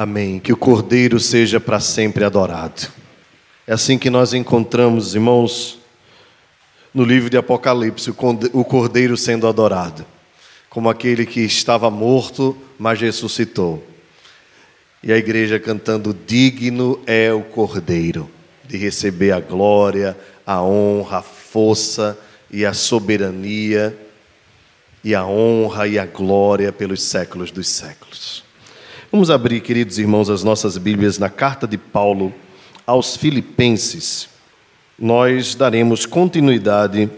Amém. Que o Cordeiro seja para sempre adorado. É assim que nós encontramos, irmãos, no livro de Apocalipse, o Cordeiro sendo adorado, como aquele que estava morto, mas ressuscitou. E a igreja cantando: Digno é o Cordeiro de receber a glória, a honra, a força e a soberania, e a honra e a glória pelos séculos dos séculos. Vamos abrir, queridos irmãos, as nossas Bíblias na carta de Paulo aos Filipenses. Nós daremos continuidade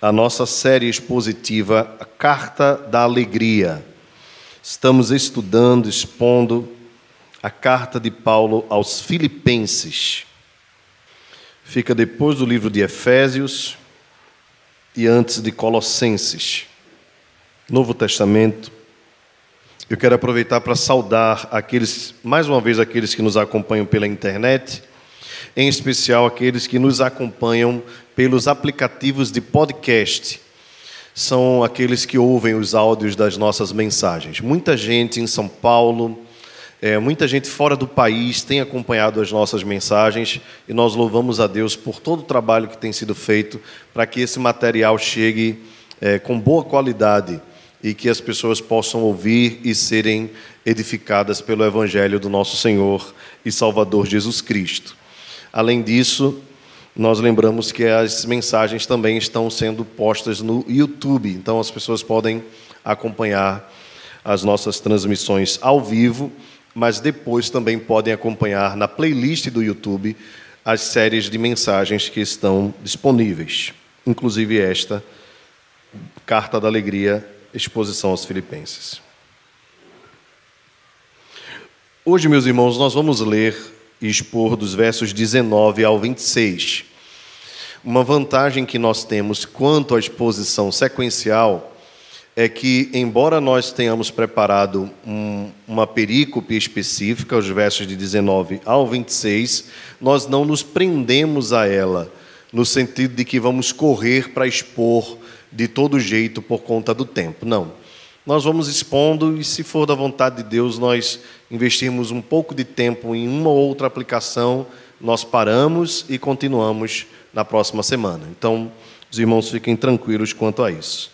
à nossa série expositiva, a Carta da Alegria. Estamos estudando, expondo a carta de Paulo aos Filipenses. Fica depois do livro de Efésios e antes de Colossenses. Novo Testamento, eu quero aproveitar para saudar aqueles, mais uma vez, aqueles que nos acompanham pela internet, em especial aqueles que nos acompanham pelos aplicativos de podcast. São aqueles que ouvem os áudios das nossas mensagens. Muita gente em São Paulo, é, muita gente fora do país tem acompanhado as nossas mensagens e nós louvamos a Deus por todo o trabalho que tem sido feito para que esse material chegue é, com boa qualidade e que as pessoas possam ouvir e serem edificadas pelo Evangelho do nosso Senhor e Salvador Jesus Cristo. Além disso, nós lembramos que as mensagens também estão sendo postas no YouTube, então as pessoas podem acompanhar as nossas transmissões ao vivo, mas depois também podem acompanhar na playlist do YouTube as séries de mensagens que estão disponíveis, inclusive esta, Carta da Alegria exposição aos Filipenses. Hoje, meus irmãos, nós vamos ler e expor dos versos 19 ao 26. Uma vantagem que nós temos quanto à exposição sequencial é que, embora nós tenhamos preparado um, uma perícope específica, os versos de 19 ao 26, nós não nos prendemos a ela, no sentido de que vamos correr para expor de todo jeito por conta do tempo. Não. Nós vamos expondo e, se for da vontade de Deus, nós investirmos um pouco de tempo em uma ou outra aplicação, nós paramos e continuamos na próxima semana. Então, os irmãos fiquem tranquilos quanto a isso.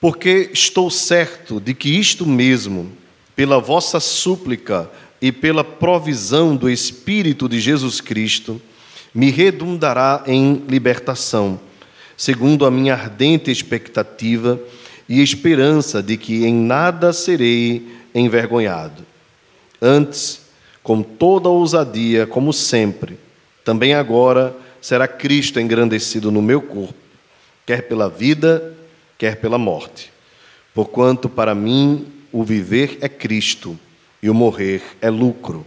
Porque estou certo de que isto mesmo, pela vossa súplica e pela provisão do Espírito de Jesus Cristo, me redundará em libertação segundo a minha ardente expectativa e esperança de que em nada serei envergonhado. Antes, com toda ousadia, como sempre, também agora será Cristo engrandecido no meu corpo, quer pela vida, quer pela morte. Porquanto para mim o viver é Cristo e o morrer é lucro.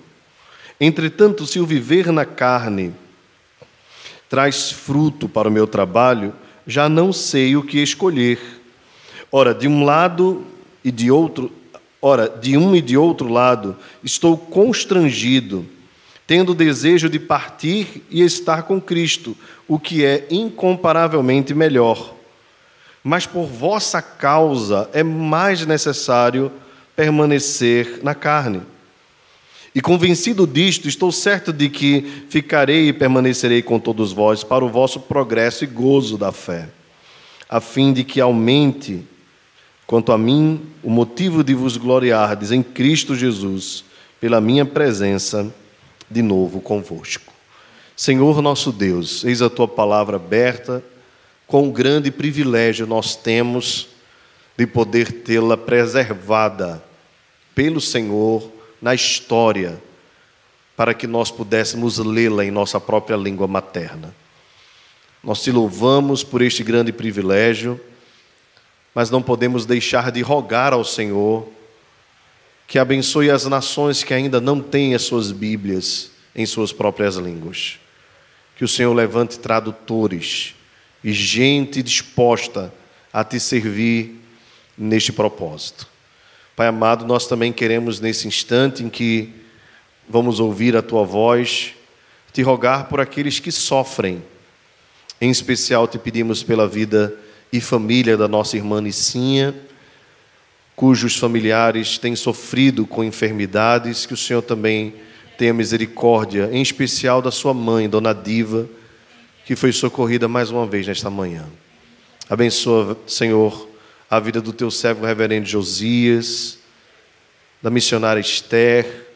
Entretanto, se o viver na carne traz fruto para o meu trabalho, já não sei o que escolher. Ora, de um lado e de outro, ora, de um e de outro lado, estou constrangido, tendo desejo de partir e estar com Cristo, o que é incomparavelmente melhor. Mas por vossa causa é mais necessário permanecer na carne. E convencido disto, estou certo de que ficarei e permanecerei com todos vós para o vosso progresso e gozo da fé, a fim de que aumente, quanto a mim, o motivo de vos gloriardes em Cristo Jesus, pela minha presença de novo convosco. Senhor nosso Deus, eis a tua palavra aberta, quão grande privilégio nós temos de poder tê-la preservada pelo Senhor na história, para que nós pudéssemos lê-la em nossa própria língua materna. Nós te louvamos por este grande privilégio, mas não podemos deixar de rogar ao Senhor que abençoe as nações que ainda não têm as suas Bíblias em suas próprias línguas. Que o Senhor levante tradutores e gente disposta a te servir neste propósito. Pai amado, nós também queremos, nesse instante em que vamos ouvir a tua voz, te rogar por aqueles que sofrem. Em especial, te pedimos pela vida e família da nossa irmã Nicinha, cujos familiares têm sofrido com enfermidades, que o Senhor também tenha misericórdia, em especial da sua mãe, Dona Diva, que foi socorrida mais uma vez nesta manhã. Abençoa, Senhor, a vida do teu servo reverendo Josias, da missionária Esther,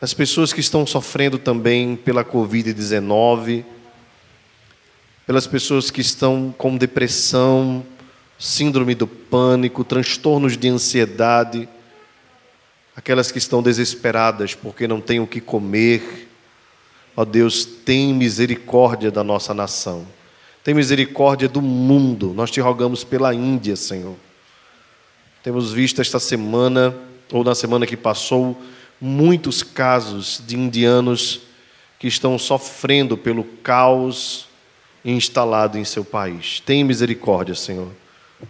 as pessoas que estão sofrendo também pela Covid-19, pelas pessoas que estão com depressão, síndrome do pânico, transtornos de ansiedade, aquelas que estão desesperadas porque não têm o que comer. Ó Deus, tem misericórdia da nossa nação. Tem misericórdia do mundo. Nós te rogamos pela Índia, Senhor. Temos visto esta semana, ou na semana que passou, muitos casos de indianos que estão sofrendo pelo caos instalado em seu país. Tem misericórdia, Senhor.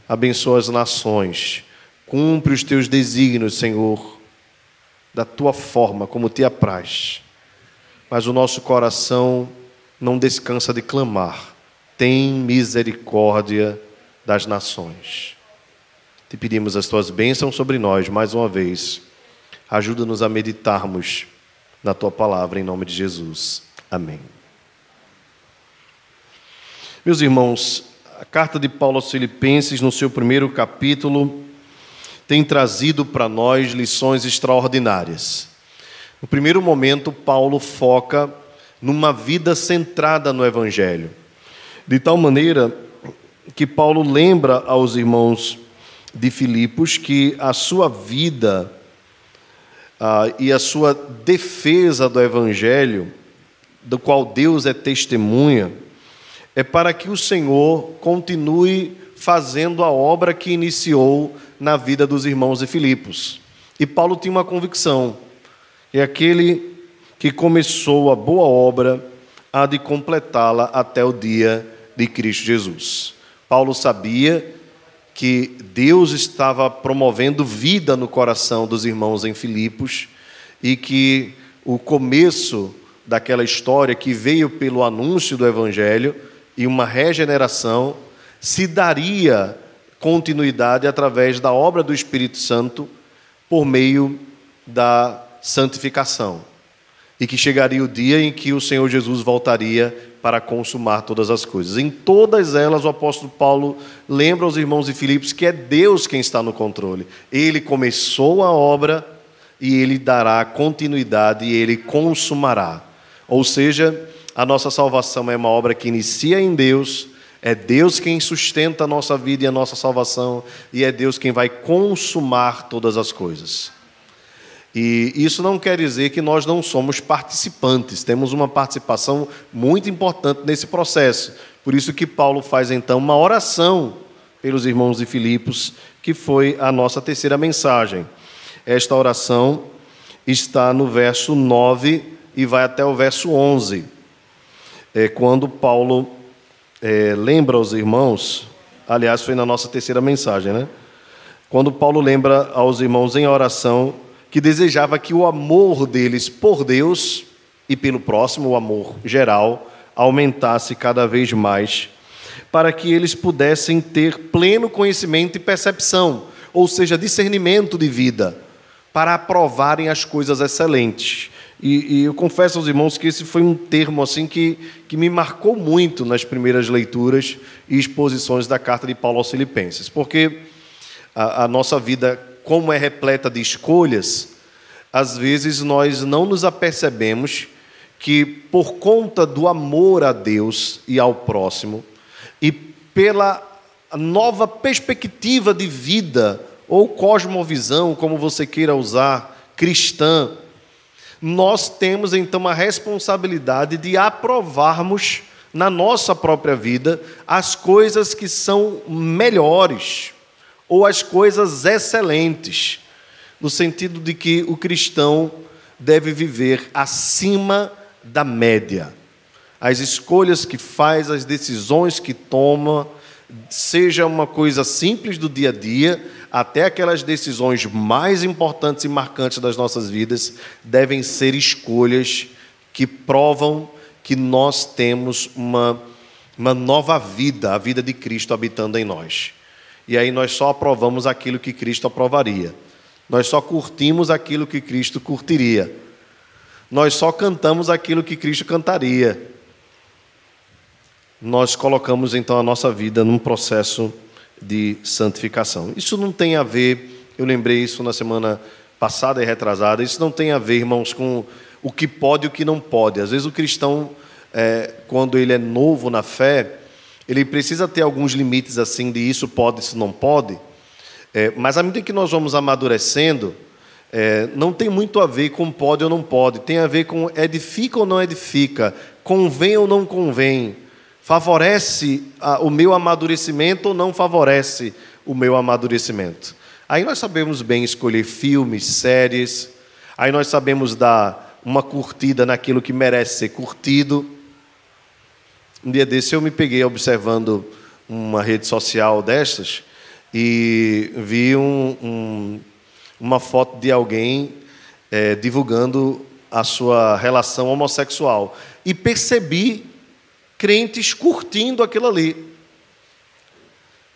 Abençoa as nações. Cumpre os teus desígnios, Senhor, da tua forma, como te apraz. Mas o nosso coração não descansa de clamar. Tem misericórdia das nações. Te pedimos as tuas bênçãos sobre nós mais uma vez. Ajuda-nos a meditarmos na tua palavra em nome de Jesus. Amém. Meus irmãos, a carta de Paulo aos Filipenses, no seu primeiro capítulo, tem trazido para nós lições extraordinárias. No primeiro momento, Paulo foca numa vida centrada no Evangelho, de tal maneira que Paulo lembra aos irmãos de Filipos que a sua vida ah, e a sua defesa do Evangelho, do qual Deus é testemunha, é para que o Senhor continue fazendo a obra que iniciou na vida dos irmãos de Filipos. E Paulo tinha uma convicção: é aquele que começou a boa obra há de completá-la até o dia de Cristo Jesus. Paulo sabia que Deus estava promovendo vida no coração dos irmãos em Filipos e que o começo daquela história que veio pelo anúncio do evangelho e uma regeneração se daria continuidade através da obra do Espírito Santo por meio da santificação. E que chegaria o dia em que o Senhor Jesus voltaria para consumar todas as coisas. Em todas elas, o apóstolo Paulo lembra aos irmãos de Filipos que é Deus quem está no controle. Ele começou a obra e ele dará continuidade e ele consumará. Ou seja, a nossa salvação é uma obra que inicia em Deus, é Deus quem sustenta a nossa vida e a nossa salvação, e é Deus quem vai consumar todas as coisas. E isso não quer dizer que nós não somos participantes, temos uma participação muito importante nesse processo. Por isso que Paulo faz então uma oração pelos irmãos de Filipos, que foi a nossa terceira mensagem. Esta oração está no verso 9 e vai até o verso 11 é, quando Paulo é, lembra aos irmãos, aliás, foi na nossa terceira mensagem, né? Quando Paulo lembra aos irmãos em oração que desejava que o amor deles por Deus e pelo próximo, o amor geral, aumentasse cada vez mais, para que eles pudessem ter pleno conhecimento e percepção, ou seja, discernimento de vida, para aprovarem as coisas excelentes. E, e, eu confesso aos irmãos que esse foi um termo assim que, que me marcou muito nas primeiras leituras e exposições da carta de Paulo aos Filipenses, porque a, a nossa vida, como é repleta de escolhas, às vezes nós não nos apercebemos que, por conta do amor a Deus e ao próximo, e pela nova perspectiva de vida, ou cosmovisão, como você queira usar, cristã, nós temos então a responsabilidade de aprovarmos na nossa própria vida as coisas que são melhores ou as coisas excelentes, no sentido de que o cristão deve viver acima da média. As escolhas que faz, as decisões que toma, seja uma coisa simples do dia a dia, até aquelas decisões mais importantes e marcantes das nossas vidas devem ser escolhas que provam que nós temos uma, uma nova vida, a vida de Cristo habitando em nós. E aí nós só aprovamos aquilo que Cristo aprovaria. Nós só curtimos aquilo que Cristo curtiria. Nós só cantamos aquilo que Cristo cantaria. Nós colocamos então a nossa vida num processo de santificação. Isso não tem a ver, eu lembrei isso na semana passada e retrasada, isso não tem a ver, irmãos, com o que pode e o que não pode. Às vezes o cristão, é, quando ele é novo na fé, ele precisa ter alguns limites assim de isso pode, isso não pode. É, mas à medida que nós vamos amadurecendo, é, não tem muito a ver com pode ou não pode, tem a ver com edifica ou não edifica, convém ou não convém, favorece a, o meu amadurecimento ou não favorece o meu amadurecimento. Aí nós sabemos bem escolher filmes, séries, aí nós sabemos dar uma curtida naquilo que merece ser curtido. Um dia desse eu me peguei observando uma rede social destas e vi um, um, uma foto de alguém é, divulgando a sua relação homossexual. E percebi crentes curtindo aquilo ali.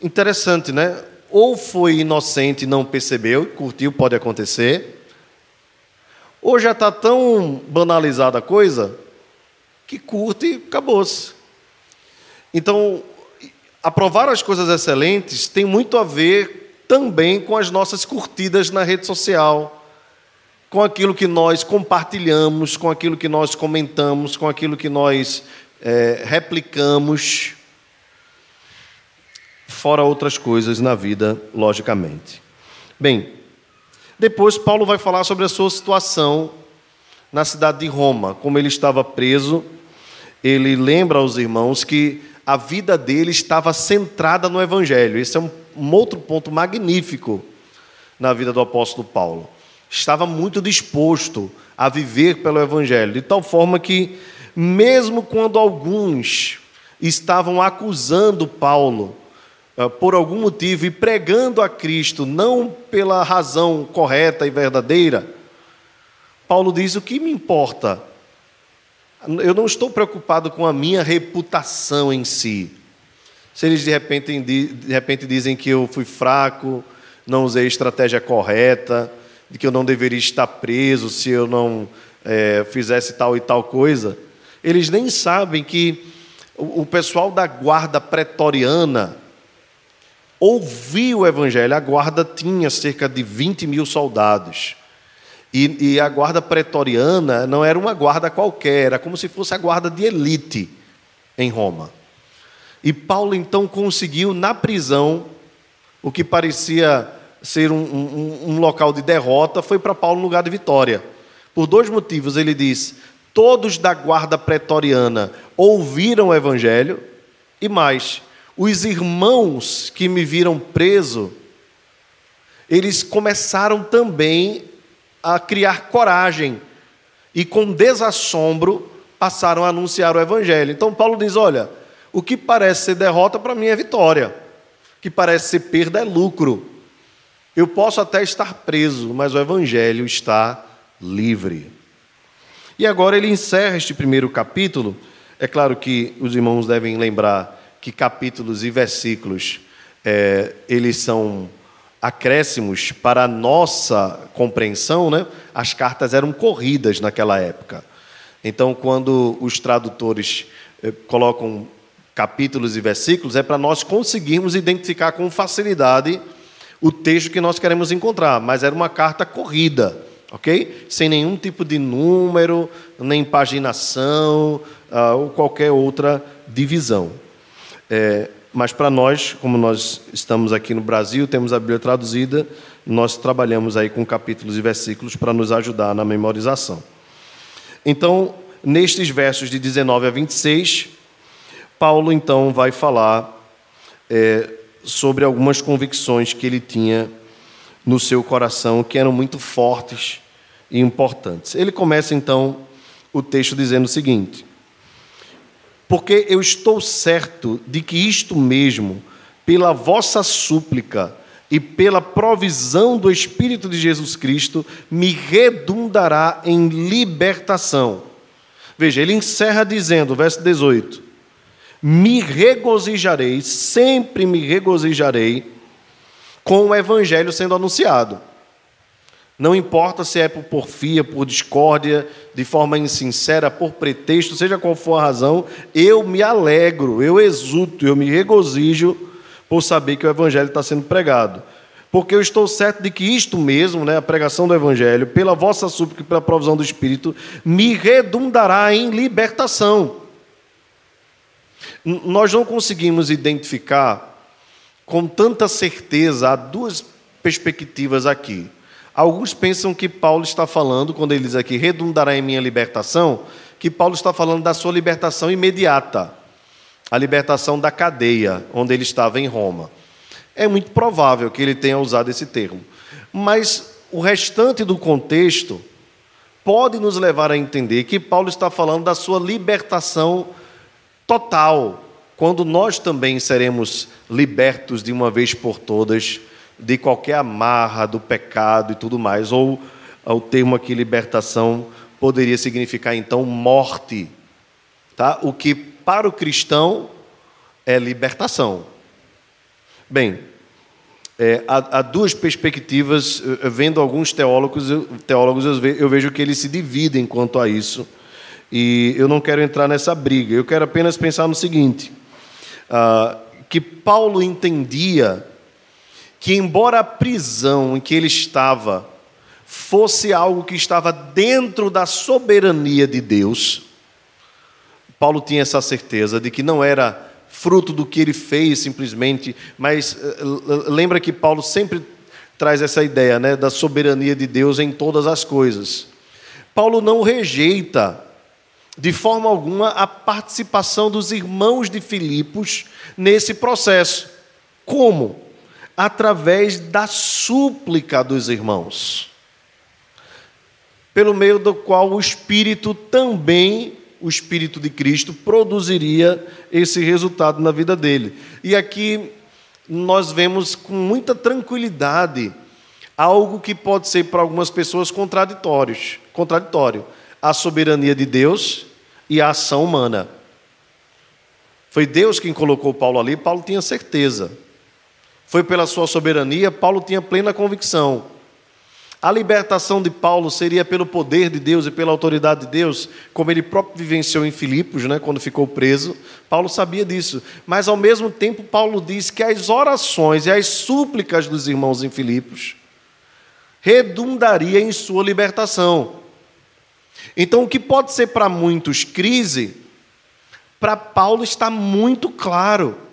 Interessante, né? Ou foi inocente e não percebeu, curtiu, pode acontecer. Ou já está tão banalizada a coisa que curte e acabou-se. Então, aprovar as coisas excelentes tem muito a ver também com as nossas curtidas na rede social, com aquilo que nós compartilhamos, com aquilo que nós comentamos, com aquilo que nós é, replicamos, fora outras coisas na vida, logicamente. Bem, depois Paulo vai falar sobre a sua situação na cidade de Roma, como ele estava preso. Ele lembra aos irmãos que a vida dele estava centrada no Evangelho. Esse é um, um outro ponto magnífico na vida do apóstolo Paulo. Estava muito disposto a viver pelo Evangelho, de tal forma que, mesmo quando alguns estavam acusando Paulo uh, por algum motivo e pregando a Cristo, não pela razão correta e verdadeira, Paulo diz: o que me importa? Eu não estou preocupado com a minha reputação em si. Se eles de repente, de repente dizem que eu fui fraco, não usei a estratégia correta, de que eu não deveria estar preso se eu não é, fizesse tal e tal coisa, eles nem sabem que o, pessoal da guarda pretoriana ouviu o evangelho. A guarda tinha cerca de 20 mil soldados. E, e, a guarda pretoriana não era uma guarda qualquer, era como se fosse a guarda de elite em Roma. E Paulo então conseguiu, na prisão, o que parecia ser um, um, um local de derrota, foi para Paulo um lugar de vitória. Por dois motivos, ele diz: todos da guarda pretoriana ouviram o evangelho, e mais, os irmãos que me viram preso, eles começaram também a criar coragem e, com desassombro, passaram a anunciar o Evangelho. Então, Paulo diz: olha, o que parece ser derrota para mim é vitória, o que parece ser perda é lucro. Eu posso até estar preso, mas o Evangelho está livre. E agora ele encerra este primeiro capítulo. É claro que os irmãos devem lembrar que capítulos e versículos é, eles são acréscimos para a nossa compreensão, né? as cartas eram corridas naquela época. Então, quando os tradutores eh, colocam capítulos e versículos, é para nós conseguirmos identificar com facilidade o texto que nós queremos encontrar, mas era uma carta corrida, ok? Sem nenhum tipo de número, nem paginação uh, ou qualquer outra divisão. É, mas para nós, como nós estamos aqui no Brasil, temos a Bíblia traduzida, nós trabalhamos aí com capítulos e versículos para nos ajudar na memorização. Então, nestes versos de 19 a 26, Paulo então vai falar é, sobre algumas convicções que ele tinha no seu coração que eram muito fortes e importantes. Ele começa então o texto dizendo o seguinte: porque eu estou certo de que isto mesmo, pela vossa súplica e pela provisão do Espírito de Jesus Cristo, me redundará em libertação. Veja, ele encerra dizendo, verso 18: Me regozijarei, sempre me regozijarei com o evangelho sendo anunciado. Não importa se é por porfia, por discórdia, de forma insincera, por pretexto, seja qual for a razão, eu me alegro, eu exulto, eu me regozijo por saber que o Evangelho está sendo pregado. Porque eu estou certo de que isto mesmo, né, a pregação do Evangelho, pela vossa súplica e pela provisão do Espírito, me redundará em libertação. Nós não conseguimos identificar com tanta certeza, há duas perspectivas aqui. Alguns pensam que Paulo está falando, quando ele diz aqui, redundará em minha libertação, que Paulo está falando da sua libertação imediata, a libertação da cadeia, onde ele estava em Roma. É muito provável que ele tenha usado esse termo. Mas o restante do contexto pode nos levar a entender que Paulo está falando da sua libertação total, quando nós também seremos libertos de uma vez por todas de qualquer amarra do pecado e tudo mais. Ou o termo aqui, libertação, poderia significar então morte. Tá? O que para o cristão é libertação. Bem, é, há, há, duas perspectivas, vendo alguns teólogos, eu, teólogos eu vejo que eles se dividem quanto a isso, e eu não quero entrar nessa briga, eu quero apenas pensar no seguinte: uh, que Paulo entendia que, embora a prisão em que ele estava fosse algo que estava dentro da soberania de Deus, Paulo tinha essa certeza de que não era fruto do que ele fez simplesmente, mas eh, lembra que Paulo sempre traz essa ideia né, da soberania de Deus em todas as coisas. Paulo não rejeita de forma alguma a participação dos irmãos de Filipos nesse processo. Como? Através da súplica dos irmãos, pelo meio do qual o Espírito também, o Espírito de Cristo, produziria esse resultado na vida dele. E aqui nós vemos com muita tranquilidade algo que pode ser para algumas pessoas contraditórios, contraditório, a soberania de Deus e a ação humana. Foi Deus quem colocou Paulo ali, Paulo tinha certeza foi pela sua soberania, Paulo tinha plena convicção. A libertação de Paulo seria pelo poder de Deus e pela autoridade de Deus, como ele próprio vivenciou em Filipos, né, quando ficou preso. Paulo sabia disso. Mas, ao mesmo tempo, Paulo diz que as orações e as súplicas dos irmãos em Filipos redundaria em sua libertação. Então, o que pode ser para muitos crise, para Paulo está muito claro.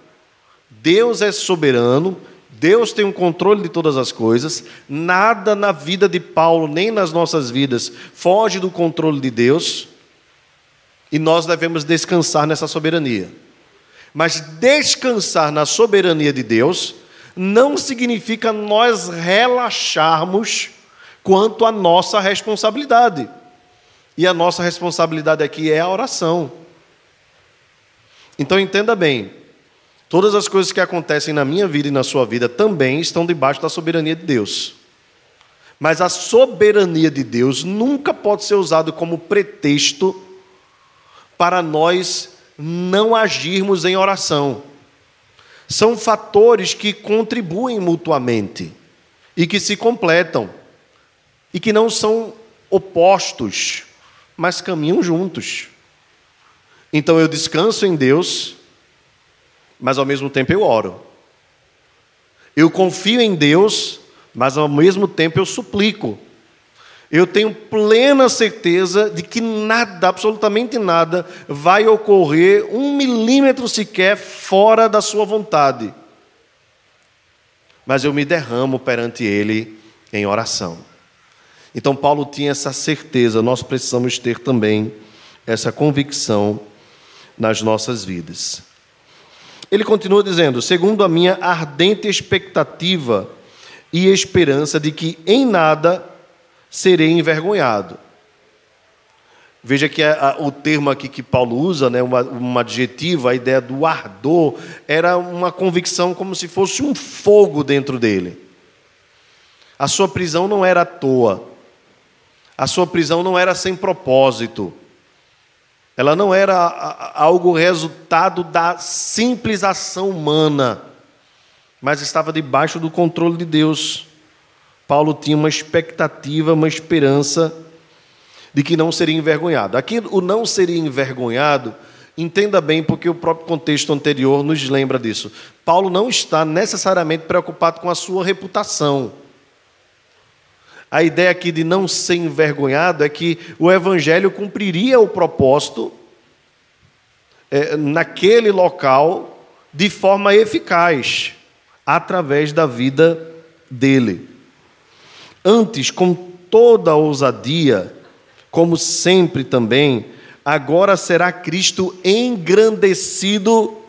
Deus é soberano, Deus tem o um controle de todas as coisas, nada na vida de Paulo, nem nas nossas vidas, foge do controle de Deus, e nós devemos descansar nessa soberania. Mas descansar na soberania de Deus não significa nós relaxarmos quanto à nossa responsabilidade. E a nossa responsabilidade aqui é a oração. Então entenda bem, Todas as coisas que acontecem na minha vida e na sua vida também estão debaixo da soberania de Deus. Mas a soberania de Deus nunca pode ser usada como pretexto para nós não agirmos em oração. São fatores que contribuem mutuamente e que se completam e que não são opostos, mas caminham juntos. Então eu descanso em Deus mas ao mesmo tempo eu oro. Eu confio em Deus, mas ao mesmo tempo eu suplico. Eu tenho plena certeza de que nada, absolutamente nada, vai ocorrer um milímetro sequer fora da Sua vontade. Mas eu me derramo perante Ele em oração. Então, Paulo tinha essa certeza, nós precisamos ter também essa convicção nas nossas vidas. Ele continua dizendo: segundo a minha ardente expectativa e esperança de que em nada serei envergonhado. Veja que a, a, o termo aqui que Paulo usa, né, uma, um adjetivo, a ideia do ardor, era uma convicção como se fosse um fogo dentro dele. A sua prisão não era à toa, a sua prisão não era sem propósito. Ela não era algo resultado da simples ação humana, mas estava debaixo do controle de Deus. Paulo tinha uma expectativa, uma esperança de que não seria envergonhado. Aqui, o não seria envergonhado, entenda bem, porque o próprio contexto anterior nos lembra disso. Paulo não está necessariamente preocupado com a sua reputação. A ideia aqui de não ser envergonhado é que o evangelho cumpriria o propósito é, naquele local de forma eficaz, através da vida dele. Antes, com toda a ousadia, como sempre também, agora será Cristo engrandecido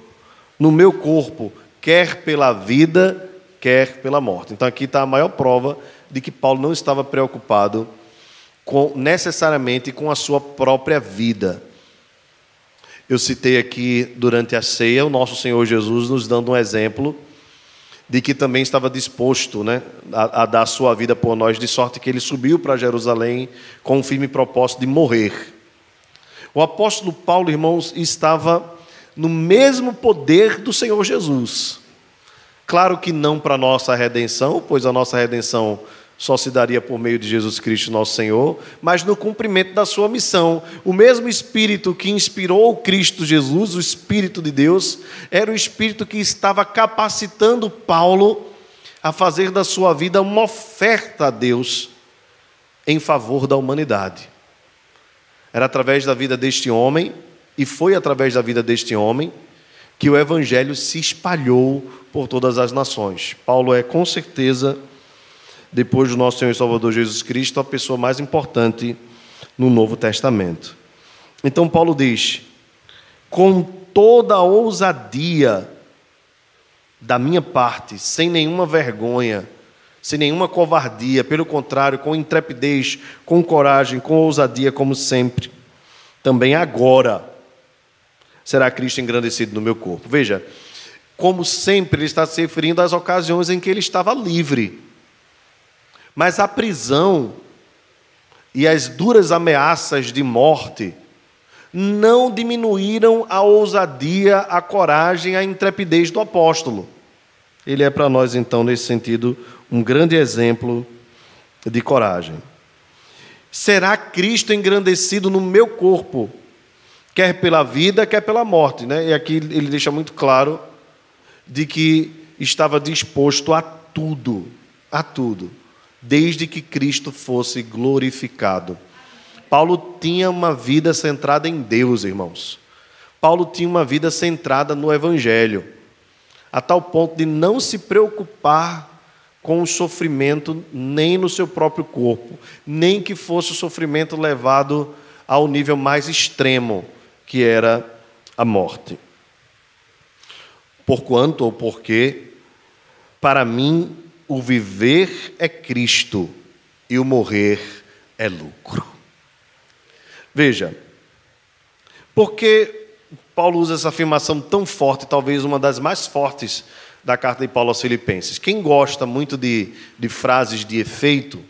no meu corpo, quer pela vida, quer pela morte. Então aqui está a maior prova de que Paulo não estava preocupado com, necessariamente com a sua própria vida. Eu citei aqui durante a ceia o nosso Senhor Jesus nos dando um exemplo de que também estava disposto né, a, a dar sua vida por nós, de sorte que ele subiu para Jerusalém com o firme propósito de morrer. O apóstolo Paulo, irmãos, estava no mesmo poder do Senhor Jesus. Claro que não para a nossa redenção, pois a nossa redenção só se daria por meio de Jesus Cristo, nosso Senhor, mas no cumprimento da sua missão. O mesmo Espírito que inspirou Cristo Jesus, o Espírito de Deus, era o Espírito que estava capacitando Paulo a fazer da sua vida uma oferta a Deus em favor da humanidade. Era através da vida deste homem, e foi através da vida deste homem, que o Evangelho se espalhou por todas as nações. Paulo é, com certeza, depois do nosso Senhor e Salvador Jesus Cristo, a pessoa mais importante no Novo Testamento. Então, Paulo diz: com toda a ousadia da minha parte, sem nenhuma vergonha, sem nenhuma covardia, pelo contrário, com intrepidez, com coragem, com ousadia, como sempre, também agora será Cristo engrandecido no meu corpo. Veja, como sempre, ele está se referindo às ocasiões em que ele estava livre. Mas a prisão e as duras ameaças de morte não diminuíram a ousadia, a coragem, a intrepidez do apóstolo. Ele é para nós, então, nesse sentido, um grande exemplo de coragem. Será Cristo engrandecido no meu corpo, quer pela vida, quer pela morte. Né? E aqui ele deixa muito claro de que estava disposto a tudo, a tudo desde que Cristo fosse glorificado. Paulo tinha uma vida centrada em Deus, irmãos. Paulo tinha uma vida centrada no Evangelho, a tal ponto de não se preocupar com o sofrimento nem no seu próprio corpo, nem que fosse o sofrimento levado ao nível mais extremo, que era a morte. Porquanto ou porque, para mim, o viver é Cristo e o morrer é lucro. Veja, porque Paulo usa essa afirmação tão forte, talvez uma das mais fortes da carta de Paulo aos Filipenses. Quem gosta muito de, de frases de efeito,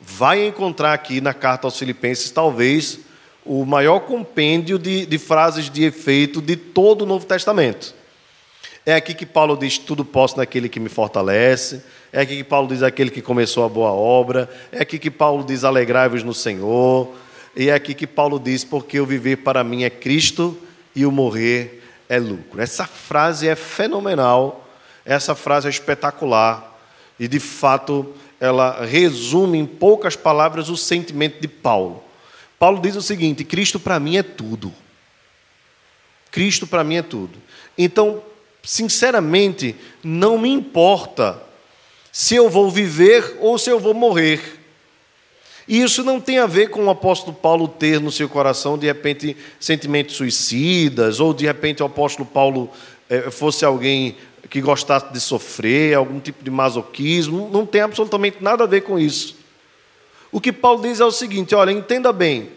vai encontrar aqui na carta aos Filipenses, talvez, o maior compêndio de, de frases de efeito de todo o Novo Testamento. É aqui que Paulo diz: tudo posso naquele que me fortalece. É aqui que Paulo diz: aquele que começou a boa obra. É aqui que Paulo diz: alegrai-vos no Senhor. E é aqui que Paulo diz: porque o viver para mim é Cristo e o morrer é lucro. Essa frase é fenomenal. Essa frase é espetacular. E de fato, ela resume em poucas palavras o sentimento de Paulo. Paulo diz o seguinte: Cristo para mim é tudo. Cristo para mim é tudo. Então, sinceramente, não me importa se eu vou viver ou se eu vou morrer. E isso não tem a ver com o apóstolo Paulo ter no seu coração, de repente, sentimentos suicidas, ou de repente o apóstolo Paulo eh, fosse alguém que gostasse de sofrer, algum tipo de masoquismo. Não tem absolutamente nada a ver com isso. O que Paulo diz é o seguinte: olha, entenda bem.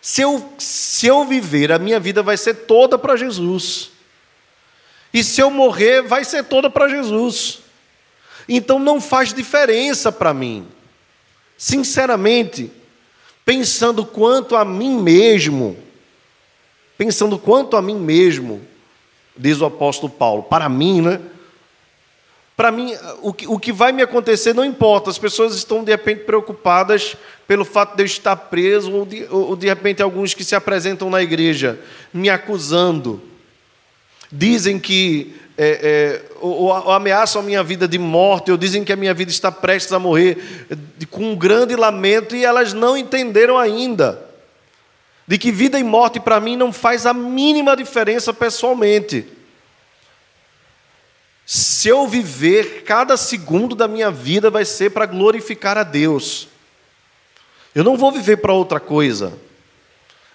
Se eu, se eu viver, a minha vida vai ser toda para Jesus. E se eu morrer, vai ser toda para Jesus. Então não faz diferença para mim. Sinceramente, pensando quanto a mim mesmo, pensando quanto a mim mesmo, diz o apóstolo Paulo, para mim, né? Para mim, o que, o que vai me acontecer não importa. As pessoas estão, de repente, preocupadas pelo fato de eu estar preso, ou de, ou de repente, alguns que se apresentam na igreja me acusando. Dizem que é, é, ou, ou, ameaçam a minha vida de morte, ou dizem que a minha vida está prestes a morrer, com um grande lamento, e elas não entenderam ainda de que vida e morte para mim não faz a mínima diferença pessoalmente. Se eu viver, cada segundo da minha vida vai ser para glorificar a Deus. Eu não vou viver para outra coisa.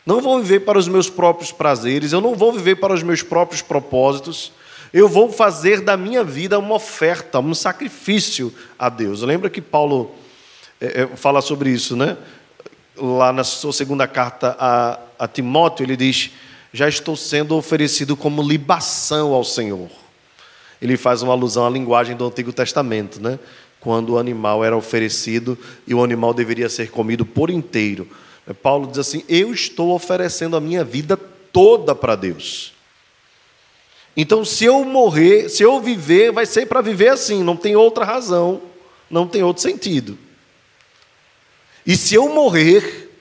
Não vou viver para os meus próprios prazeres, eu não vou viver para os meus próprios propósitos. Eu vou fazer da minha vida uma oferta, um sacrifício a Deus. Lembra que Paulo é, é, fala sobre isso, né? Lá na sua segunda carta a, a Timóteo, ele diz: Já estou sendo oferecido como libação ao Senhor ele faz uma alusão à linguagem do Antigo Testamento, né? quando o animal era oferecido e o animal deveria ser comido por inteiro. Paulo diz assim: Eu estou oferecendo a minha vida toda para Deus. Então, se eu morrer, se eu viver, vai ser para viver assim, não tem outra razão, não tem outro sentido. E se eu morrer,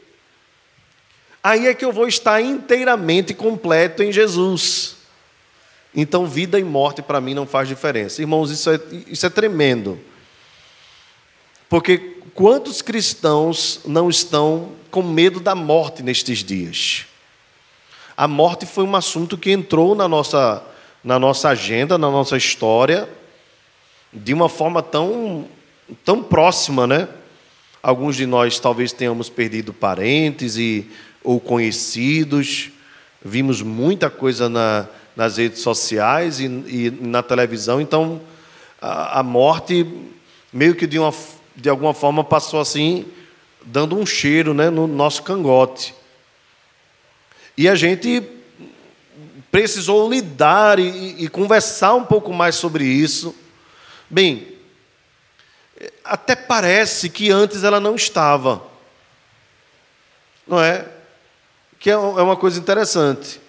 aí é que eu vou estar inteiramente completo em Jesus. Então, vida e morte para mim não faz diferença. Irmãos, isso é, isso é tremendo. Porque quantos cristãos não estão com medo da morte nestes dias? A morte foi um assunto que entrou na nossa, na nossa agenda, na nossa história, de uma forma tão, tão próxima, né? Alguns de nós talvez tenhamos perdido parentes e, ou conhecidos, vimos muita coisa na, nas redes sociais e, e na televisão. Então, a, a, morte, meio que de, uma, de alguma forma, passou assim, dando um cheiro né, no nosso cangote. E a gente precisou lidar e, e conversar um pouco mais sobre isso. Bem, até parece que antes ela não estava. Não é? Que é uma coisa interessante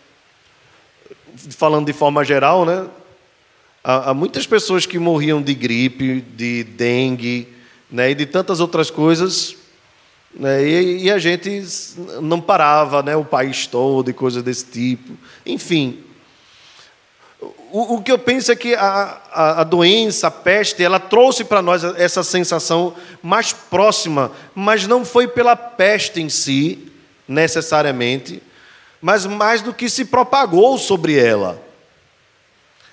falando de forma geral, né? Há, há muitas pessoas que morriam de gripe, de dengue, né? E de tantas outras coisas, né? E, e a gente não parava, né? O país todo e coisas desse tipo. Enfim, o, o, que eu penso é que a, a, a, doença, a peste, ela trouxe para nós essa sensação mais próxima, mas não foi pela peste em si, necessariamente, mas mais do que se propagou sobre ela.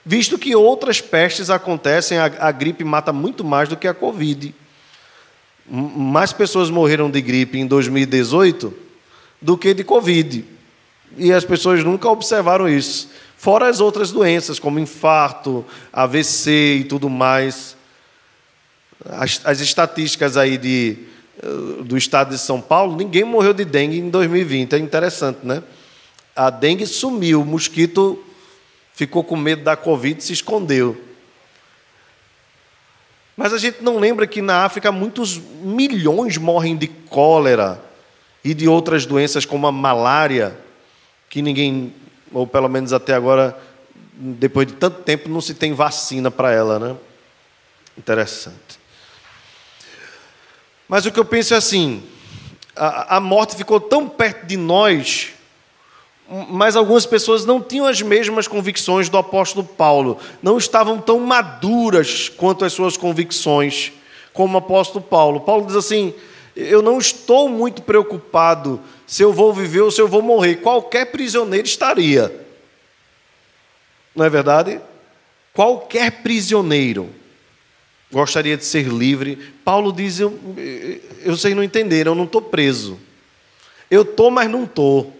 Visto que outras pestes acontecem, a, a gripe mata muito mais do que a Covid. Mais pessoas morreram de gripe em 2018 do que de Covid. E as pessoas nunca observaram isso. Fora as outras doenças, como infarto, AVC e tudo mais. As, as estatísticas aí de, eh, do estado de São Paulo, ninguém morreu de dengue em 2020. É interessante, né? A dengue sumiu, o mosquito ficou com medo da Covid e se escondeu. Mas a gente não lembra que na África muitos milhões morrem de cólera e de outras doenças como a malária, que ninguém, ou pelo menos até agora, depois de tanto tempo, não se tem vacina para ela, né? Interessante. Mas o que eu penso é assim: a, a morte ficou tão perto de nós mas algumas pessoas não tinham as mesmas convicções do apóstolo Paulo, não estavam tão maduras quanto as suas convicções como o apóstolo Paulo. Paulo diz assim: Eu não estou muito preocupado se eu vou viver ou se eu vou morrer, qualquer prisioneiro estaria. Não é verdade? Qualquer prisioneiro gostaria de ser livre. Paulo diz: Eu, eu sei não entender, eu não estou preso. Eu estou, mas não estou.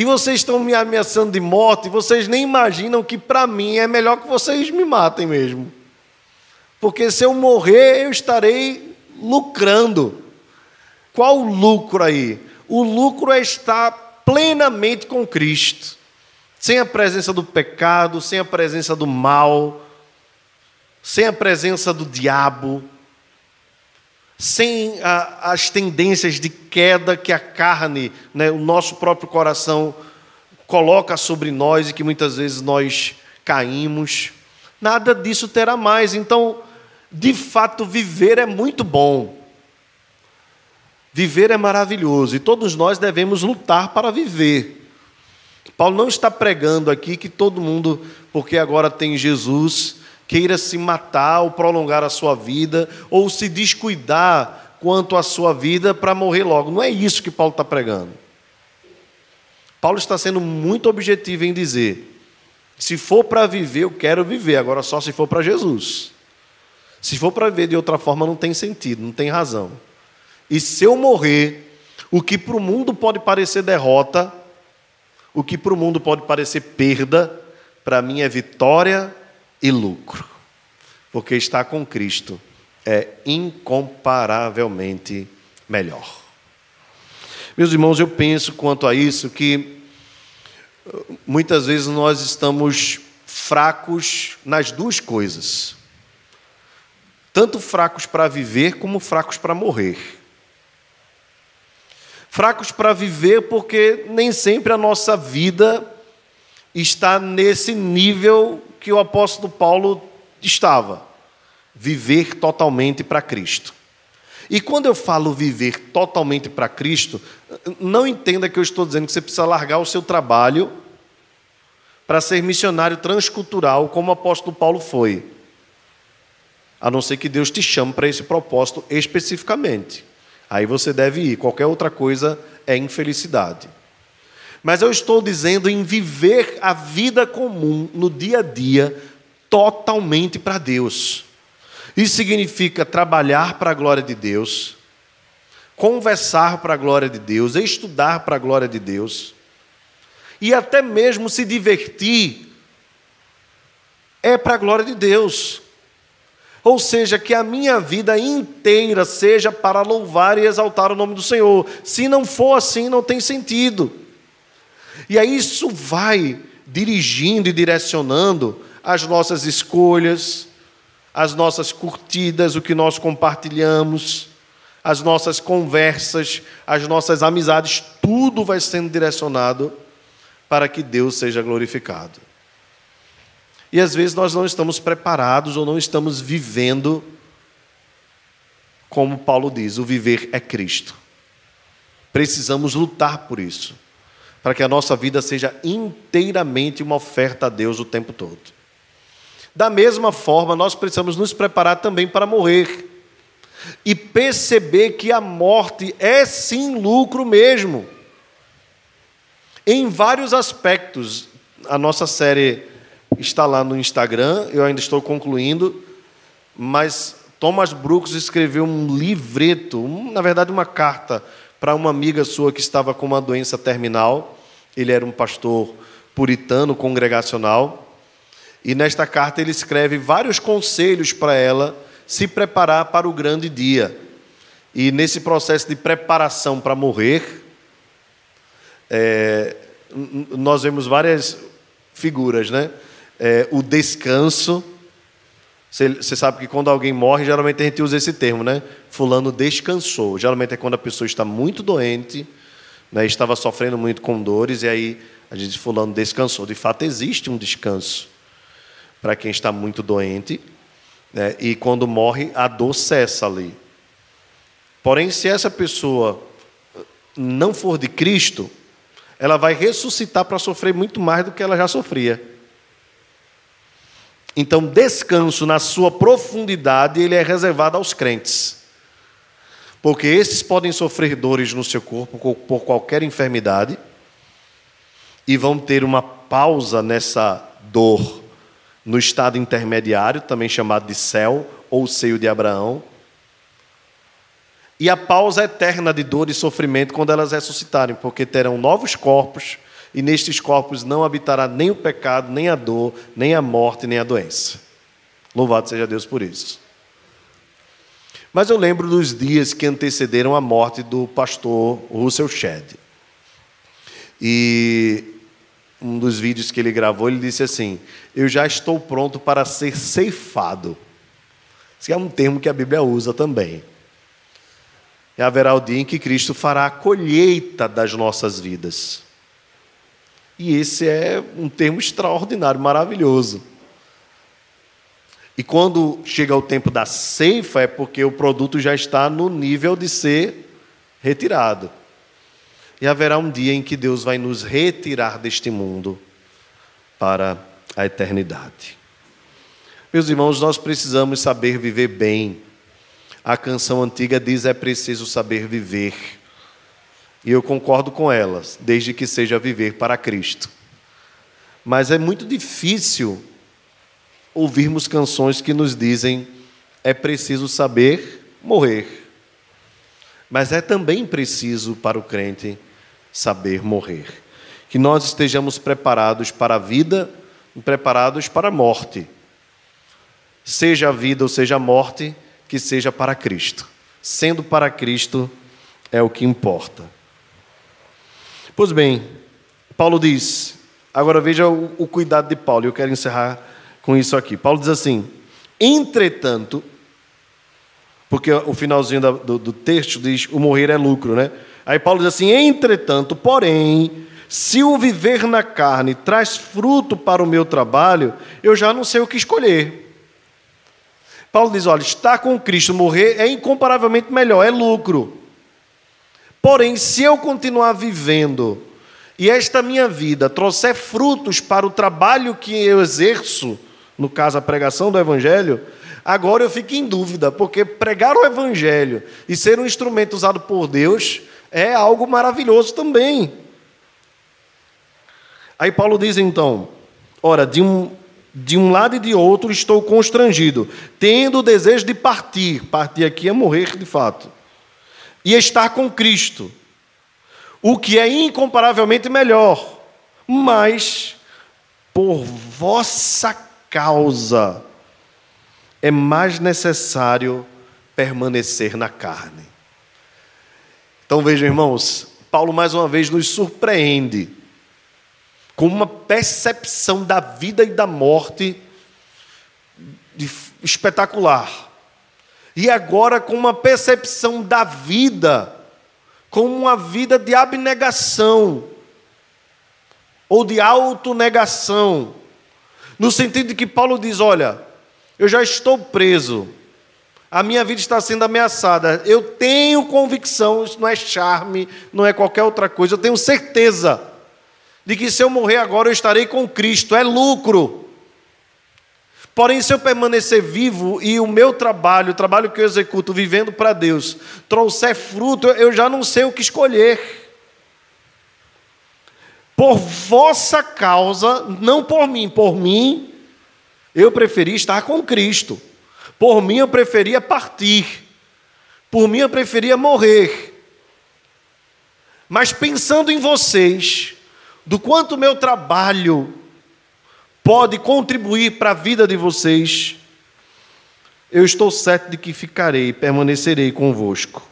E vocês estão me ameaçando de morte, vocês nem imaginam que para mim é melhor que vocês me matem mesmo. Porque se eu morrer, eu estarei lucrando. Qual o lucro aí? O lucro é estar plenamente com Cristo, sem a presença do pecado, sem a presença do mal, sem a presença do diabo, sem a, as tendências de queda que a carne, né, o nosso próprio coração coloca sobre nós e que muitas vezes nós caímos. nada disso terá mais. Então, de fato, viver é muito bom. Viver é maravilhoso e todos nós devemos lutar para viver. Paulo não está pregando aqui que todo mundo, porque agora tem Jesus, queira se matar ou prolongar a sua vida, ou se descuidar quanto à sua vida para morrer logo. Não é isso que Paulo está pregando. Paulo está sendo muito objetivo em dizer: se for para viver, eu quero viver, agora só se for para Jesus. Se for para viver de outra forma, não tem sentido, não tem razão. E se eu morrer, o que para o mundo pode parecer derrota, o que para o mundo pode parecer perda, para mim é vitória e lucro. Porque estar com Cristo é incomparavelmente melhor. Meus irmãos, eu penso quanto a isso que uh, muitas vezes nós estamos fracos nas duas coisas. Tanto fracos para viver como fracos para morrer. Fracos para viver porque nem sempre a nossa vida está nesse nível que o apóstolo Paulo estava. Viver totalmente para Cristo. E quando eu falo viver totalmente para Cristo, não entenda que eu estou dizendo que você precisa largar o seu trabalho para ser missionário transcultural, como o apóstolo Paulo foi. A não ser que Deus te chame para esse propósito especificamente. Aí você deve ir, qualquer outra coisa é infelicidade. Mas eu estou dizendo em viver a vida comum no dia a dia totalmente para Deus. Isso significa trabalhar para a glória de Deus, conversar para a glória de Deus, estudar para a glória de Deus, e até mesmo se divertir, é para a glória de Deus. Ou seja, que a minha vida inteira seja para louvar e exaltar o nome do Senhor. Se não for assim, não tem sentido. E aí isso vai dirigindo e direcionando as nossas escolhas, as nossas curtidas, o que nós compartilhamos, as nossas conversas, as nossas amizades, tudo vai sendo direcionado para que Deus seja glorificado. E às vezes nós não estamos preparados ou não estamos vivendo como Paulo diz, o viver é Cristo. Precisamos lutar por isso, para que a nossa vida seja inteiramente uma oferta a Deus o tempo todo. Da mesma forma, nós precisamos nos preparar também para morrer e perceber que a morte é sim lucro mesmo. Em vários aspectos. A nossa série está lá no Instagram, eu ainda estou concluindo, mas Thomas Brooks escreveu um livreto, na verdade, uma carta para uma amiga sua que estava com uma doença terminal. Ele era um pastor puritano, congregacional. E nesta carta ele escreve vários conselhos para ela se preparar para o grande dia. E nesse processo de preparação para morrer, é, nós vemos várias figuras, né? É, o descanso. Você sabe que quando alguém morre, geralmente a gente usa esse termo, né? Fulano descansou. Geralmente é quando a pessoa está muito doente, né? estava sofrendo muito com dores, e aí a gente diz: Fulano descansou. De fato, existe um descanso para quem está muito doente, né? e quando morre, a dor cessa ali. Porém, se essa pessoa não for de Cristo, ela vai ressuscitar para sofrer muito mais do que ela já sofria. Então, descanso na sua profundidade, ele é reservado aos crentes. Porque esses podem sofrer dores no seu corpo por qualquer enfermidade e vão ter uma pausa nessa dor no estado intermediário, também chamado de céu ou seio de Abraão. E a pausa eterna de dor e sofrimento quando elas ressuscitarem, porque terão novos corpos, e nestes corpos não habitará nem o pecado, nem a dor, nem a morte, nem a doença. Louvado seja Deus por isso. Mas eu lembro dos dias que antecederam a morte do pastor Russell Shedd. E um dos vídeos que ele gravou, ele disse assim: Eu já estou pronto para ser ceifado. Esse é um termo que a Bíblia usa também. E haverá o dia em que Cristo fará a colheita das nossas vidas. E esse é um termo extraordinário, maravilhoso. E quando chega o tempo da ceifa, é porque o produto já está no nível de ser retirado. E haverá um dia em que Deus vai nos retirar deste mundo para a eternidade. Meus irmãos, nós precisamos saber viver bem. A canção antiga diz: é preciso saber viver. E eu concordo com elas, desde que seja viver para Cristo. Mas é muito difícil ouvirmos canções que nos dizem: é preciso saber morrer. Mas é também preciso para o crente saber morrer. Que nós estejamos preparados para a vida e preparados para a morte. Seja a vida ou seja a morte, que seja para Cristo. Sendo para Cristo é o que importa. Pois bem, Paulo diz, agora veja o, o cuidado de Paulo, eu quero encerrar com isso aqui. Paulo diz assim: entretanto, porque o finalzinho do, do texto diz o morrer é lucro, né? Aí Paulo diz assim: entretanto, porém, se o viver na carne traz fruto para o meu trabalho, eu já não sei o que escolher. Paulo diz: olha, estar com Cristo, morrer é incomparavelmente melhor, é lucro. Porém, se eu continuar vivendo e esta minha vida trouxer frutos para o trabalho que eu exerço, no caso a pregação do Evangelho, agora eu fico em dúvida, porque pregar o Evangelho e ser um instrumento usado por Deus é algo maravilhoso também. Aí Paulo diz então: ora, de um, de um lado e de outro estou constrangido, tendo o desejo de partir, partir aqui é morrer de fato, e estar com Cristo, o que é incomparavelmente melhor, mas por vossa causa é mais necessário permanecer na carne. Então vejam, irmãos, Paulo mais uma vez nos surpreende com uma percepção da vida e da morte espetacular. E agora com uma percepção da vida como uma vida de abnegação ou de autonegação, no sentido de que Paulo diz: olha, eu já estou preso, a minha vida está sendo ameaçada. Eu tenho convicção, isso não é charme, não é qualquer outra coisa, eu tenho certeza de que se eu morrer agora eu estarei com Cristo, é lucro. Porém, se eu permanecer vivo e o meu trabalho, o trabalho que eu executo vivendo para Deus, trouxer fruto, eu já não sei o que escolher. Por vossa causa, não por mim, por mim, eu preferi estar com Cristo. Por mim eu preferia partir. Por mim eu preferia morrer. Mas pensando em vocês, do quanto meu trabalho pode contribuir para a vida de vocês, eu estou certo de que ficarei e permanecerei convosco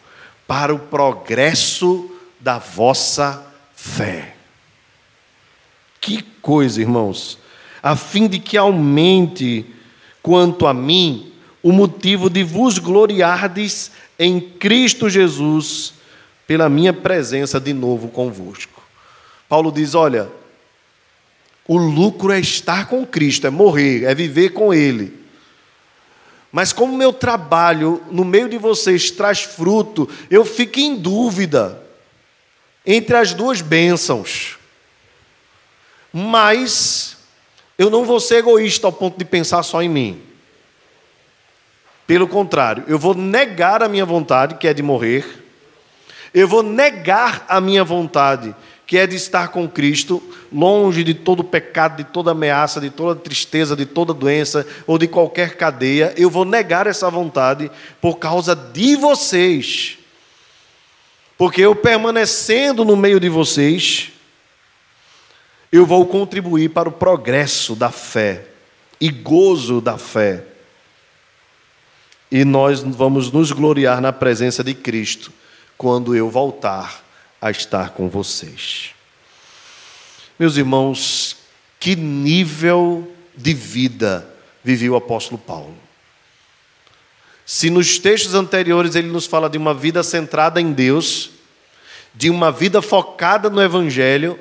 para o progresso da vossa fé. Que coisa, irmãos! A fim de que aumente quanto a mim o motivo de vos gloriardes em Cristo Jesus pela minha presença de novo convosco. Paulo diz: olha, o lucro é estar com Cristo, é morrer, é viver com Ele. Mas como meu trabalho no meio de vocês traz fruto, eu fico em dúvida entre as duas bênçãos. Mas eu não vou ser egoísta ao ponto de pensar só em mim. Pelo contrário, eu vou negar a minha vontade, que é de morrer. Eu vou negar a minha vontade, que é de estar com Cristo, longe de todo pecado, de toda ameaça, de toda tristeza, de toda doença ou de qualquer cadeia. Eu vou negar essa vontade por causa de vocês. Porque eu permanecendo no meio de vocês, eu vou contribuir para o progresso da fé e gozo da fé e nós vamos nos gloriar na presença de Cristo quando eu voltar a estar com vocês. Meus irmãos, que nível de vida viveu o apóstolo Paulo. Se nos textos anteriores ele nos fala de uma vida centrada em Deus, de uma vida focada no Evangelho,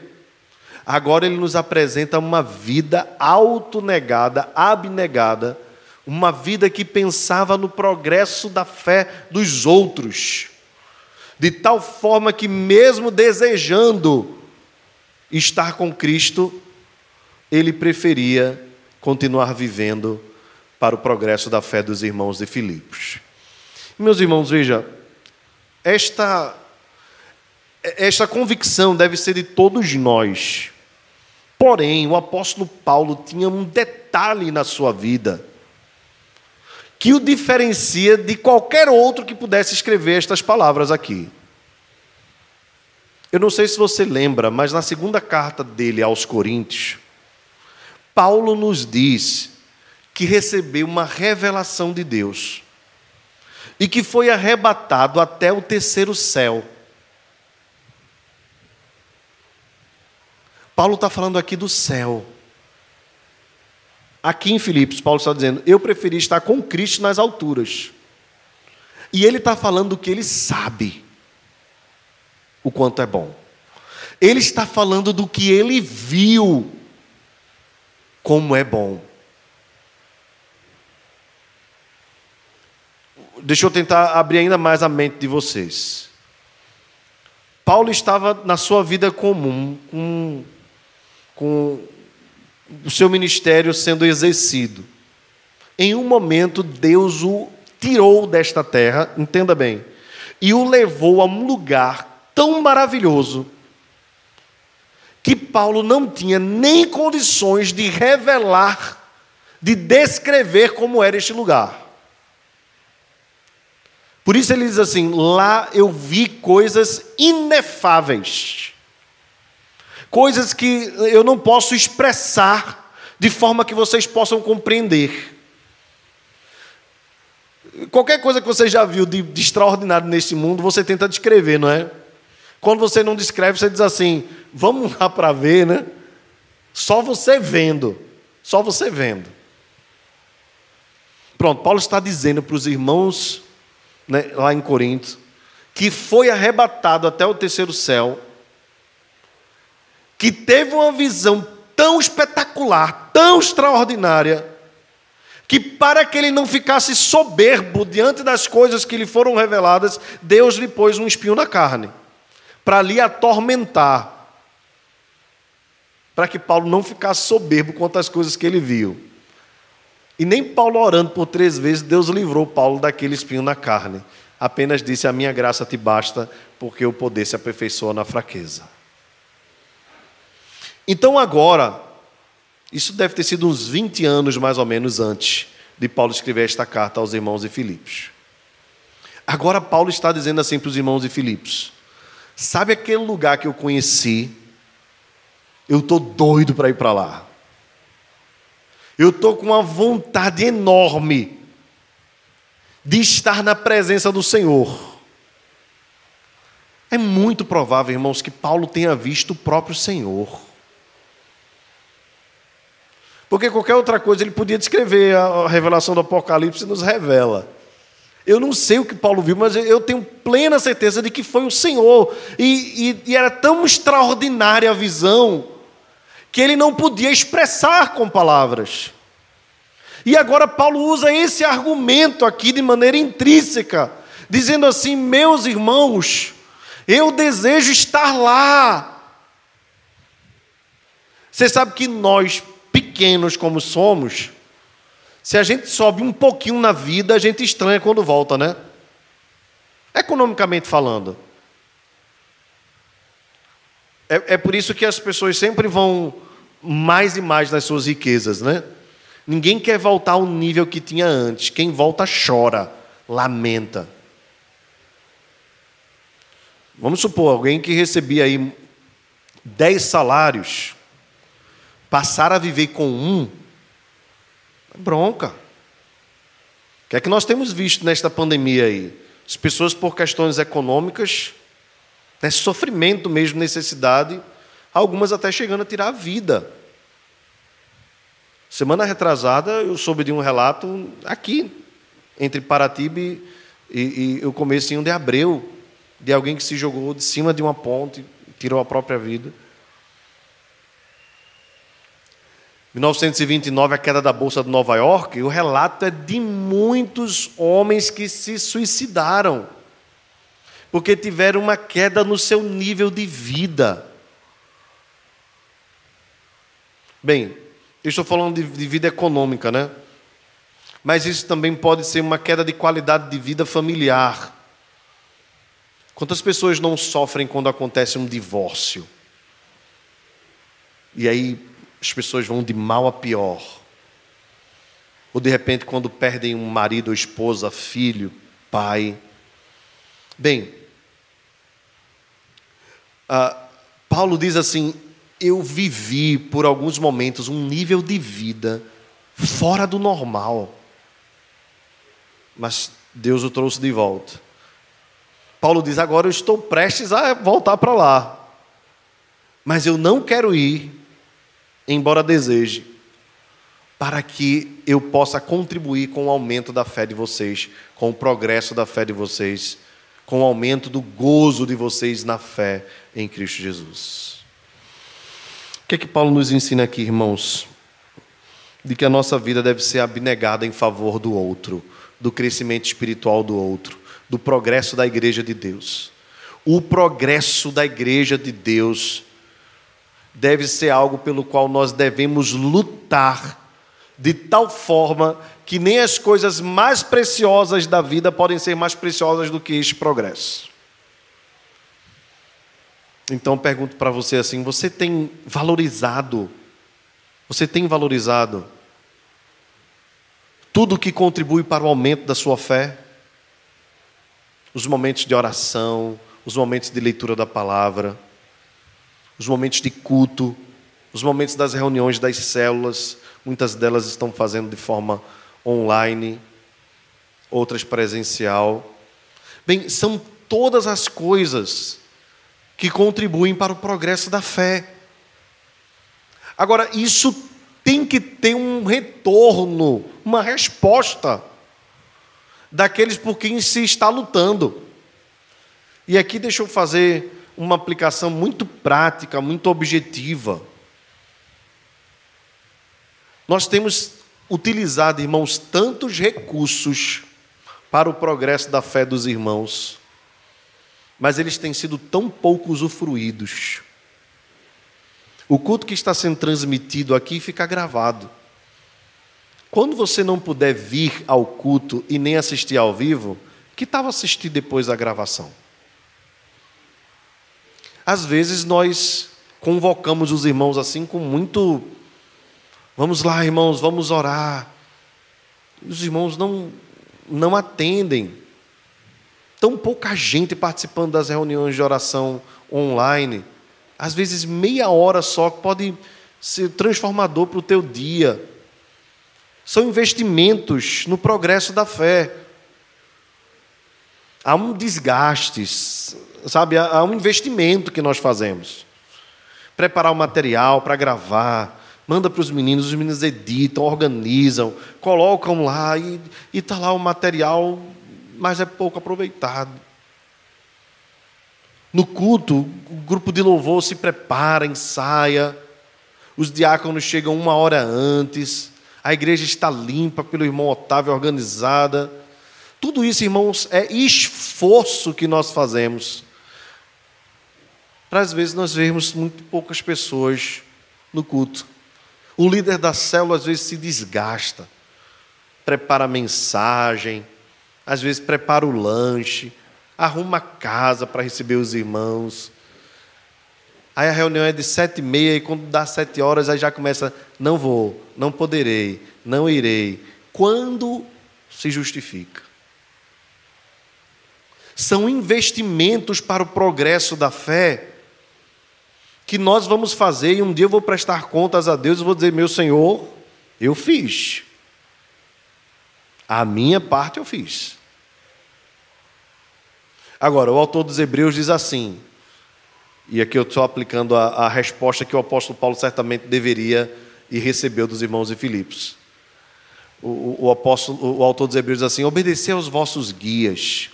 agora ele nos apresenta uma vida autonegada, abnegada, uma vida que pensava no progresso da fé dos outros, de tal forma que, mesmo desejando estar com Cristo, ele preferia continuar vivendo para o progresso da fé dos irmãos de Filipos. Meus irmãos, veja, esta, esta convicção deve ser de todos nós. Porém, o apóstolo Paulo tinha um detalhe na sua vida que o diferencia de qualquer outro que pudesse escrever estas palavras aqui. Eu não sei se você lembra, mas na segunda carta dele aos Coríntios, Paulo nos diz que recebeu uma revelação de Deus e que foi arrebatado até o terceiro céu. Paulo está falando aqui do céu. Aqui em Filipos, Paulo está dizendo: Eu preferi estar com Cristo nas alturas. E ele está falando do que ele sabe, o quanto é bom. Ele está falando do que ele viu, como é bom. Deixa eu tentar abrir ainda mais a mente de vocês. Paulo estava na sua vida comum, com, com o seu ministério sendo exercido. Em um momento, Deus o tirou desta terra, entenda bem, e o levou a um lugar tão maravilhoso que Paulo não tinha nem condições de revelar, de descrever como era este lugar. Por isso ele diz assim: lá eu vi coisas inefáveis, coisas que eu não posso expressar de forma que vocês possam compreender. Qualquer coisa que você já viu de, de extraordinário neste mundo, você tenta descrever, não é? Quando você não descreve, você diz assim: vamos lá para ver, né? Só você vendo, só você vendo. Pronto, Paulo está dizendo para os irmãos né, lá em Corinto, que foi arrebatado até o terceiro céu, que teve uma visão tão espetacular, tão extraordinária, que para que ele não ficasse soberbo diante das coisas que lhe foram reveladas, Deus lhe pôs um espinho na carne, para lhe atormentar, para que Paulo não ficasse soberbo quanto às coisas que ele viu. E nem Paulo orando por três vezes, Deus livrou Paulo daquele espinho na carne. Apenas disse: A minha graça te basta, porque o poder se aperfeiçoa na fraqueza. Então agora, isso deve ter sido uns 20 anos mais ou menos antes de Paulo escrever esta carta aos irmãos de Filipos. Agora Paulo está dizendo assim para os irmãos de Filipos: Sabe aquele lugar que eu conheci? Eu estou doido para ir para lá. Eu estou com uma vontade enorme de estar na presença do Senhor. É muito provável, irmãos, que Paulo tenha visto o próprio Senhor. Porque qualquer outra coisa ele podia descrever, a revelação do Apocalipse nos revela. Eu não sei o que Paulo viu, mas eu tenho plena certeza de que foi o Senhor. E, e, e era tão extraordinária a visão que ele não podia expressar com palavras. E agora Paulo usa esse argumento aqui de maneira intrínseca, dizendo assim: meus irmãos, eu desejo estar lá. Você sabe que nós, pequenos como somos, se a gente sobe um pouquinho na vida, a gente estranha quando volta, né? Economicamente falando. É, é por isso que as pessoas sempre vão mais e mais nas suas riquezas, né? Ninguém quer voltar ao nível que tinha antes. Quem volta chora, lamenta. Vamos supor, alguém que recebia aí dez salários, passar a viver com um, é bronca. O que é que nós temos visto nesta pandemia aí? As pessoas, por questões econômicas, né, sofrimento mesmo, necessidade, algumas até chegando a tirar a vida. Semana retrasada, eu soube de um relato aqui, entre Paratibe e, e o começo de Abreu, de alguém que se jogou de cima de uma ponte, tirou a própria vida. 1929, a queda da Bolsa de Nova York, o relato é de muitos homens que se suicidaram, porque tiveram uma queda no seu nível de vida. Bem, eu estou falando de, de vida econômica, né? Mas isso também pode ser uma queda de qualidade de vida familiar. Quantas pessoas não sofrem quando acontece um divórcio? E aí as pessoas vão de mal a pior. Ou de repente, quando perdem um marido, esposa, filho, pai. Bem, uh, Paulo diz assim: Eu vivi por alguns momentos um nível de vida fora do normal, mas Deus o trouxe de volta. Paulo diz: Agora eu estou prestes a voltar para lá, mas eu não quero ir embora deseje, para que eu possa contribuir com o aumento da fé de vocês, com o progresso da fé de vocês, com o aumento do gozo de vocês na fé em Cristo Jesus. O que é que Paulo nos ensina aqui, irmãos? De que a nossa vida deve ser abnegada em favor do outro, do crescimento espiritual do outro, do progresso da igreja de Deus. O progresso da igreja de Deus deve ser algo pelo qual nós devemos lutar de tal forma que nem as coisas mais preciosas da vida podem ser mais preciosas do que este progresso. Então pergunto para você assim: você tem valorizado, você tem valorizado tudo que contribui para o aumento da sua fé? Os momentos de oração, os momentos de leitura da palavra, os momentos de culto, os momentos das reuniões das células, muitas delas estão fazendo de forma online, outras presencial. Bem, são todas as coisas que contribuem para o progresso da fé. Agora, isso tem que ter um retorno, uma resposta daqueles por quem se está lutando. E aqui deixa eu fazer uma aplicação muito prática, muito objetiva. Nós temos utilizado, irmãos, tantos recursos para o progresso da fé dos irmãos, mas eles têm sido tão pouco usufruídos. O culto que está sendo transmitido aqui fica gravado. Quando você não puder vir ao culto e nem assistir ao vivo, que tal assistir depois a gravação? Às vezes nós convocamos os irmãos assim com muito. Vamos lá, irmãos, vamos orar. Os irmãos não, não atendem. Tão pouca gente participando das reuniões de oração online. Às vezes, meia hora só pode ser transformador para o teu dia. São investimentos no progresso da fé. Há um desgaste, sabe, há um investimento que nós fazemos. Preparar o material para gravar, manda para os meninos, os meninos editam, organizam, colocam lá e está lá o material, mas é pouco aproveitado. No culto, o grupo de louvor se prepara, ensaia, os diáconos chegam uma hora antes, a igreja está limpa pelo irmão Otávio, organizada. Tudo isso, irmãos, é esforço que nós fazemos para às vezes nós vermos muito poucas pessoas no culto. O líder da célula às vezes se desgasta, prepara a mensagem, às vezes prepara o lanche, arruma a casa para receber os irmãos. Aí a reunião é de sete e meia e quando dá sete horas aí já começa, não vou, não poderei, não irei. Quando se justifica? São investimentos para o progresso da fé que nós vamos fazer e um dia eu vou prestar contas a Deus e vou dizer: Meu Senhor, eu fiz. A minha parte eu fiz. Agora, o autor dos Hebreus diz assim, e aqui eu estou aplicando a, a resposta que o apóstolo Paulo certamente deveria e recebeu dos irmãos de Filipos. O, o, apóstolo, o autor dos Hebreus diz assim: obedecei aos vossos guias,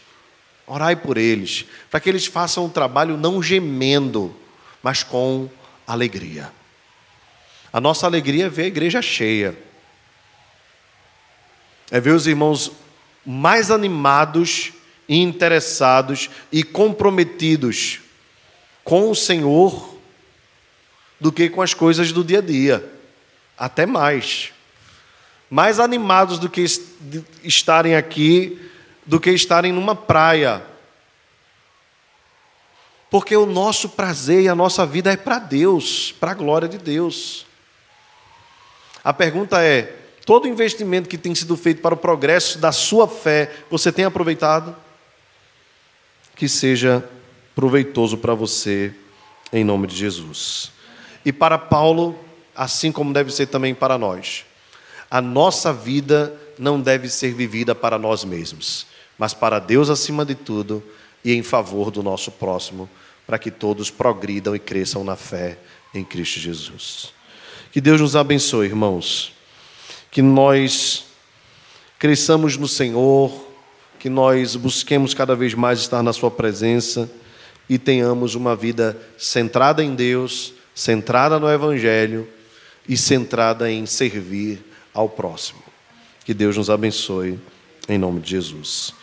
orai por eles, para que eles façam o trabalho não gemendo, mas com alegria. A nossa alegria é ver a igreja cheia, é ver os irmãos mais animados, interessados e comprometidos com o Senhor do que com as coisas do dia a dia, até mais. Mais animados do que estarem aqui, do que estarem numa praia. Porque o nosso prazer e a nossa vida é para Deus, para a glória de Deus. A pergunta é: todo investimento que tem sido feito para o progresso da sua fé, você tem aproveitado? Que seja proveitoso para você, em nome de Jesus. E para Paulo, assim como deve ser também para nós, a nossa vida não deve ser vivida para nós mesmos, mas para Deus acima de tudo e em favor do nosso próximo, para que todos progridam e cresçam na fé em Cristo Jesus. Que Deus nos abençoe, irmãos. Que nós cresçamos no Senhor, que nós busquemos cada vez mais estar na Sua presença e tenhamos uma vida centrada em Deus, centrada no Evangelho e centrada em servir ao próximo. Que Deus nos abençoe, em nome de Jesus.